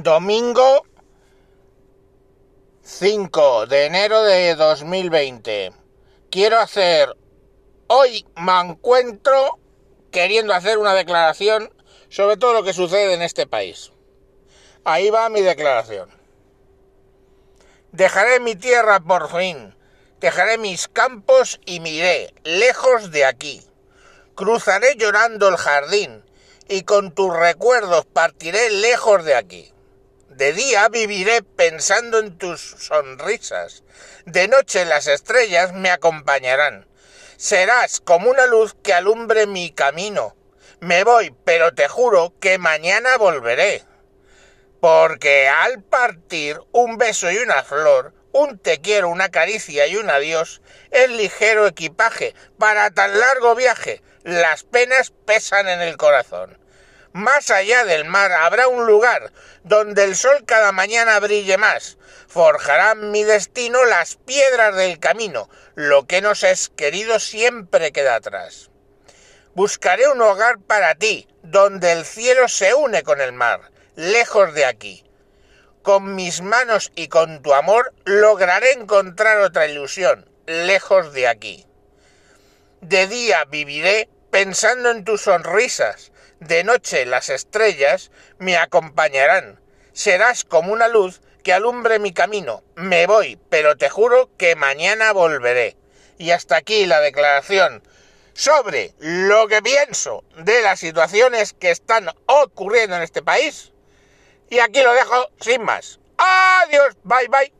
Domingo 5 de enero de 2020. Quiero hacer... Hoy me encuentro queriendo hacer una declaración sobre todo lo que sucede en este país. Ahí va mi declaración. Dejaré mi tierra por fin, dejaré mis campos y miré, lejos de aquí. Cruzaré llorando el jardín y con tus recuerdos partiré lejos de aquí. De día viviré pensando en tus sonrisas. De noche las estrellas me acompañarán. Serás como una luz que alumbre mi camino. Me voy, pero te juro que mañana volveré. Porque al partir un beso y una flor, un te quiero, una caricia y un adiós, es ligero equipaje para tan largo viaje. Las penas pesan en el corazón. Más allá del mar habrá un lugar donde el sol cada mañana brille más. Forjarán mi destino las piedras del camino. Lo que nos es querido siempre queda atrás. Buscaré un hogar para ti, donde el cielo se une con el mar, lejos de aquí. Con mis manos y con tu amor lograré encontrar otra ilusión, lejos de aquí. De día viviré pensando en tus sonrisas, de noche las estrellas me acompañarán. Serás como una luz que alumbre mi camino. Me voy, pero te juro que mañana volveré. Y hasta aquí la declaración sobre lo que pienso de las situaciones que están ocurriendo en este país. Y aquí lo dejo sin más. Adiós, bye bye.